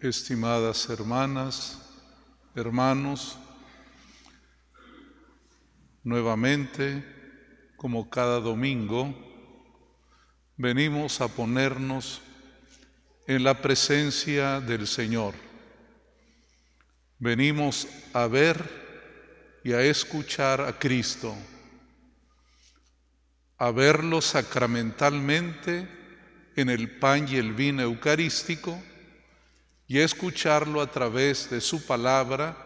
estimadas hermanas, hermanos, nuevamente, como cada domingo, venimos a ponernos en la presencia del Señor. Venimos a ver y a escuchar a Cristo, a verlo sacramentalmente en el pan y el vino eucarístico, y escucharlo a través de su palabra,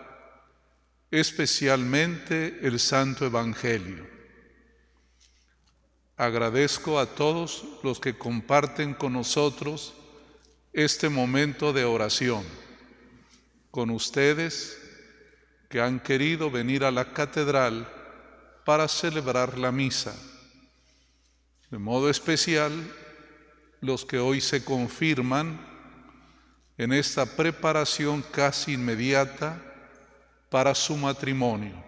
especialmente el Santo Evangelio. Agradezco a todos los que comparten con nosotros este momento de oración, con ustedes que han querido venir a la catedral para celebrar la misa. De modo especial, los que hoy se confirman en esta preparación casi inmediata para su matrimonio.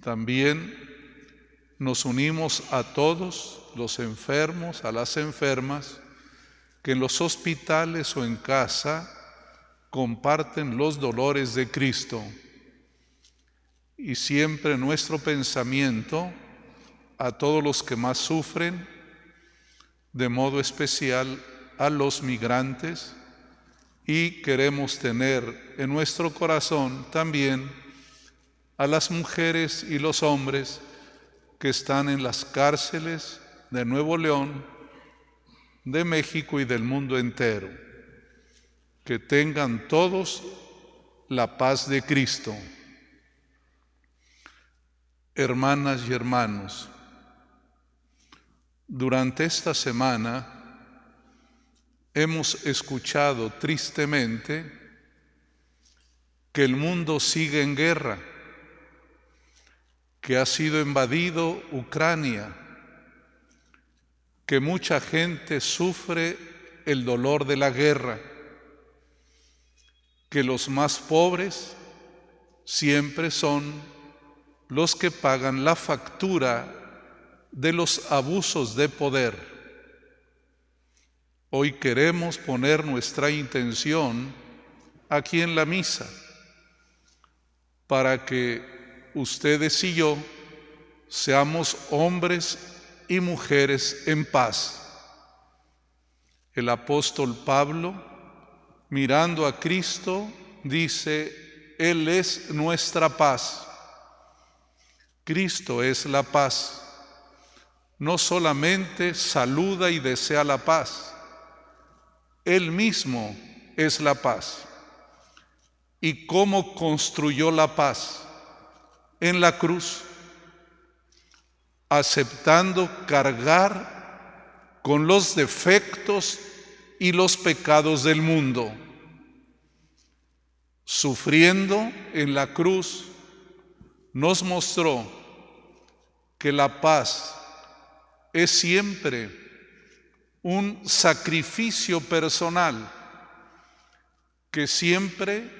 También nos unimos a todos los enfermos, a las enfermas, que en los hospitales o en casa comparten los dolores de Cristo. Y siempre nuestro pensamiento a todos los que más sufren, de modo especial a los migrantes, y queremos tener en nuestro corazón también a las mujeres y los hombres que están en las cárceles de Nuevo León, de México y del mundo entero. Que tengan todos la paz de Cristo. Hermanas y hermanos, durante esta semana hemos escuchado tristemente que el mundo sigue en guerra, que ha sido invadido Ucrania, que mucha gente sufre el dolor de la guerra, que los más pobres siempre son los que pagan la factura de los abusos de poder Hoy queremos poner nuestra intención aquí en la misa para que ustedes y yo seamos hombres y mujeres en paz. El apóstol Pablo, mirando a Cristo, dice, Él es nuestra paz. Cristo es la paz. No solamente saluda y desea la paz, él mismo es la paz. ¿Y cómo construyó la paz? En la cruz, aceptando cargar con los defectos y los pecados del mundo, sufriendo en la cruz, nos mostró que la paz es siempre un sacrificio personal que siempre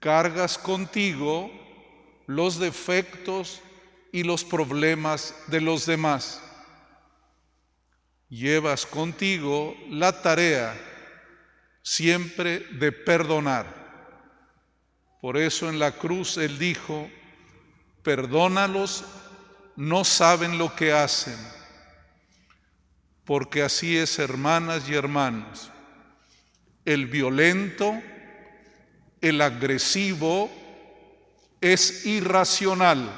cargas contigo los defectos y los problemas de los demás. Llevas contigo la tarea siempre de perdonar. Por eso en la cruz Él dijo, perdónalos, no saben lo que hacen porque así es, hermanas y hermanos. El violento, el agresivo, es irracional,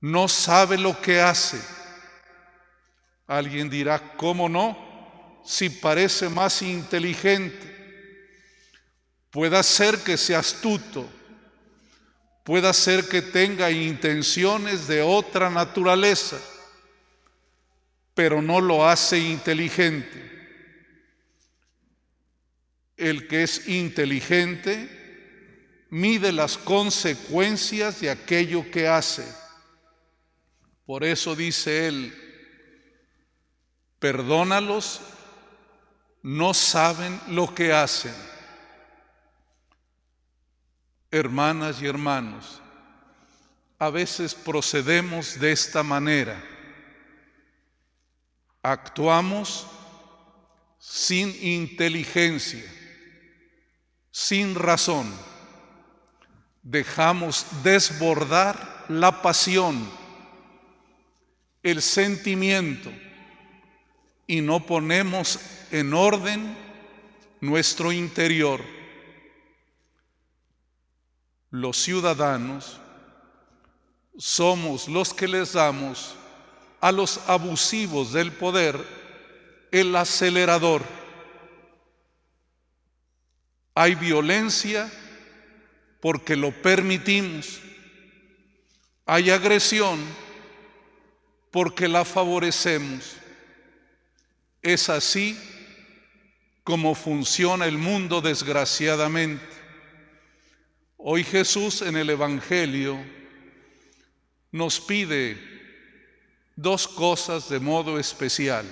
no sabe lo que hace. Alguien dirá, ¿cómo no? Si parece más inteligente. Puede ser que sea astuto, puede ser que tenga intenciones de otra naturaleza pero no lo hace inteligente. El que es inteligente mide las consecuencias de aquello que hace. Por eso dice él, perdónalos, no saben lo que hacen. Hermanas y hermanos, a veces procedemos de esta manera actuamos sin inteligencia, sin razón, dejamos desbordar la pasión, el sentimiento, y no ponemos en orden nuestro interior. Los ciudadanos somos los que les damos a los abusivos del poder el acelerador. Hay violencia porque lo permitimos. Hay agresión porque la favorecemos. Es así como funciona el mundo desgraciadamente. Hoy Jesús en el Evangelio nos pide dos cosas de modo especial.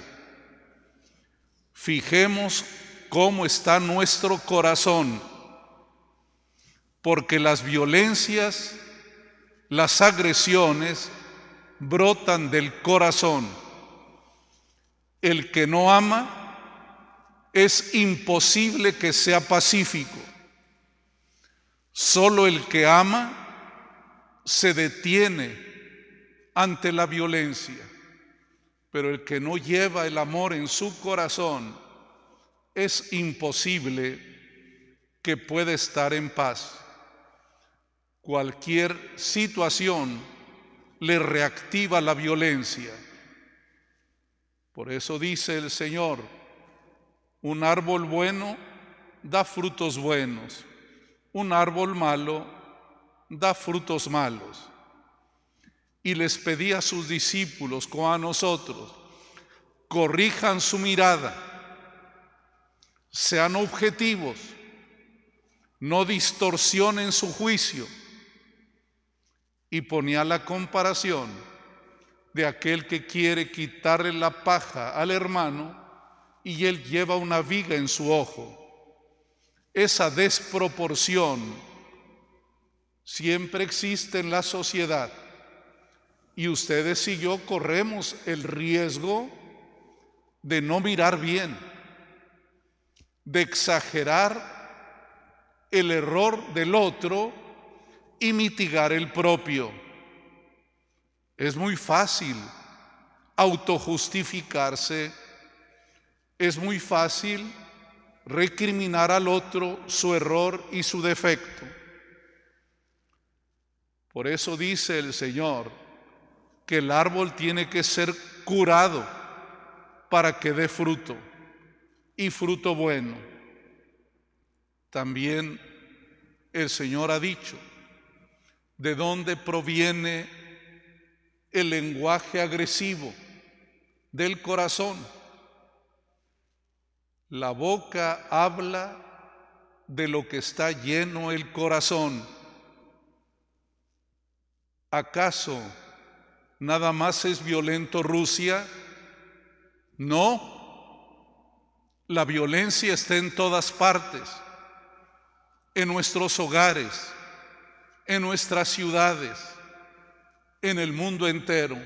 Fijemos cómo está nuestro corazón, porque las violencias, las agresiones brotan del corazón. El que no ama es imposible que sea pacífico. Solo el que ama se detiene ante la violencia. Pero el que no lleva el amor en su corazón, es imposible que pueda estar en paz. Cualquier situación le reactiva la violencia. Por eso dice el Señor, un árbol bueno da frutos buenos, un árbol malo da frutos malos y les pedía a sus discípulos, como a nosotros, corrijan su mirada, sean objetivos, no distorsionen su juicio. Y ponía la comparación de aquel que quiere quitarle la paja al hermano y él lleva una viga en su ojo. Esa desproporción siempre existe en la sociedad y ustedes y yo corremos el riesgo de no mirar bien, de exagerar el error del otro y mitigar el propio. Es muy fácil autojustificarse, es muy fácil recriminar al otro su error y su defecto. Por eso dice el Señor, que el árbol tiene que ser curado para que dé fruto y fruto bueno. También el Señor ha dicho de dónde proviene el lenguaje agresivo del corazón. La boca habla de lo que está lleno el corazón. ¿Acaso nada más es violento Rusia. No, la violencia está en todas partes, en nuestros hogares, en nuestras ciudades, en el mundo entero.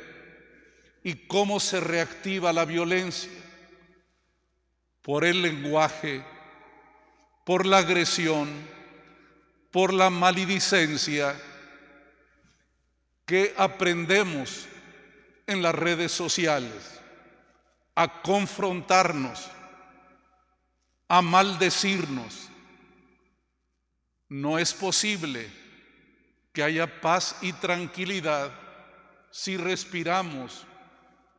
¿Y cómo se reactiva la violencia? Por el lenguaje, por la agresión, por la maledicencia, que aprendemos en las redes sociales a confrontarnos, a maldecirnos. No es posible que haya paz y tranquilidad si respiramos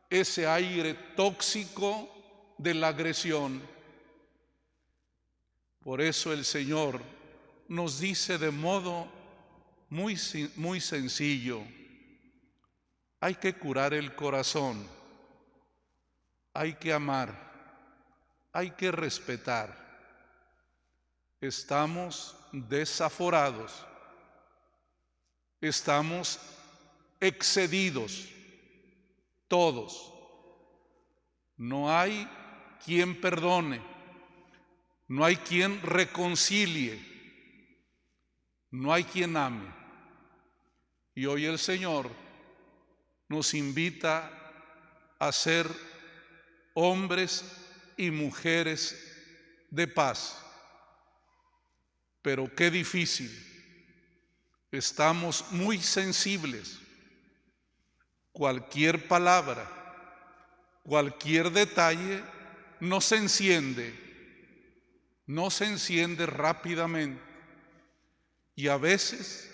ese aire tóxico de la agresión. Por eso el Señor nos dice de modo muy, muy sencillo, hay que curar el corazón, hay que amar, hay que respetar. Estamos desaforados, estamos excedidos, todos. No hay quien perdone, no hay quien reconcilie, no hay quien ame. Y hoy el Señor nos invita a ser hombres y mujeres de paz. Pero qué difícil. Estamos muy sensibles. Cualquier palabra, cualquier detalle no se enciende, no se enciende rápidamente. Y a veces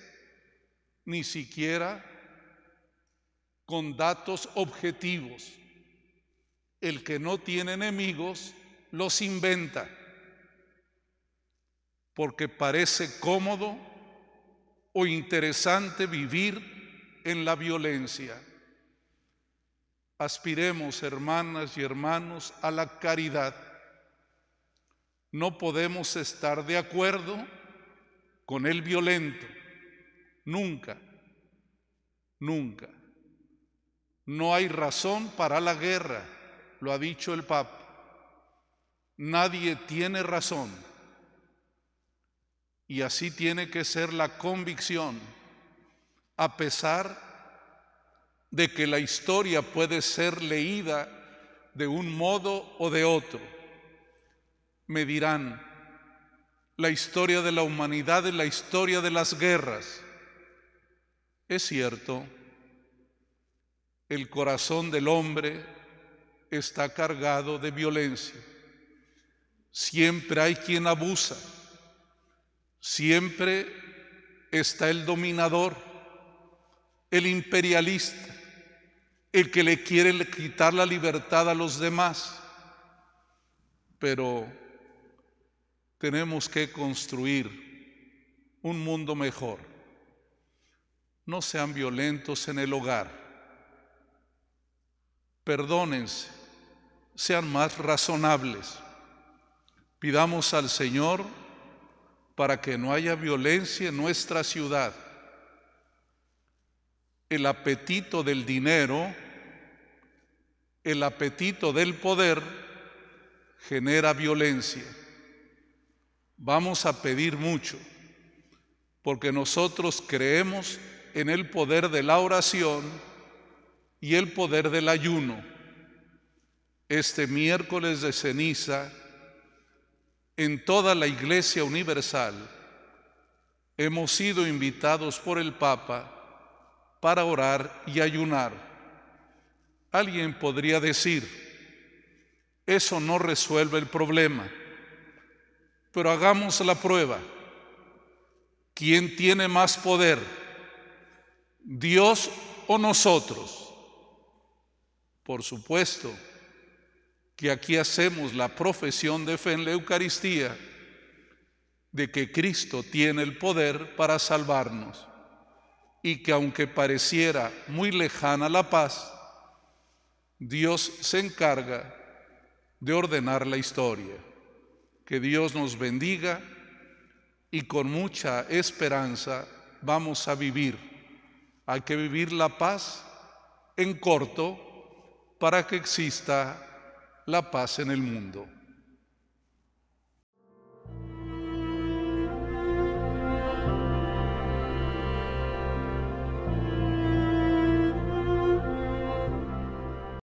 ni siquiera con datos objetivos. El que no tiene enemigos los inventa porque parece cómodo o interesante vivir en la violencia. Aspiremos, hermanas y hermanos, a la caridad. No podemos estar de acuerdo con el violento, nunca, nunca. No hay razón para la guerra, lo ha dicho el Papa. Nadie tiene razón. Y así tiene que ser la convicción, a pesar de que la historia puede ser leída de un modo o de otro. Me dirán, la historia de la humanidad es la historia de las guerras. Es cierto, el corazón del hombre está cargado de violencia. Siempre hay quien abusa Siempre está el dominador, el imperialista, el que le quiere quitar la libertad a los demás. Pero tenemos que construir un mundo mejor. No sean violentos en el hogar. Perdónense, sean más razonables. Pidamos al Señor para que no haya violencia en nuestra ciudad. El apetito del dinero, el apetito del poder genera violencia. Vamos a pedir mucho, porque nosotros creemos en el poder de la oración y el poder del ayuno. Este miércoles de ceniza, en toda la Iglesia Universal hemos sido invitados por el Papa para orar y ayunar. Alguien podría decir, eso no resuelve el problema, pero hagamos la prueba. ¿Quién tiene más poder? ¿Dios o nosotros? Por supuesto, que aquí hacemos la profesión de fe en la Eucaristía, de que Cristo tiene el poder para salvarnos y que aunque pareciera muy lejana la paz, Dios se encarga de ordenar la historia. Que Dios nos bendiga y con mucha esperanza vamos a vivir. Hay que vivir la paz en corto para que exista la paz en el mundo.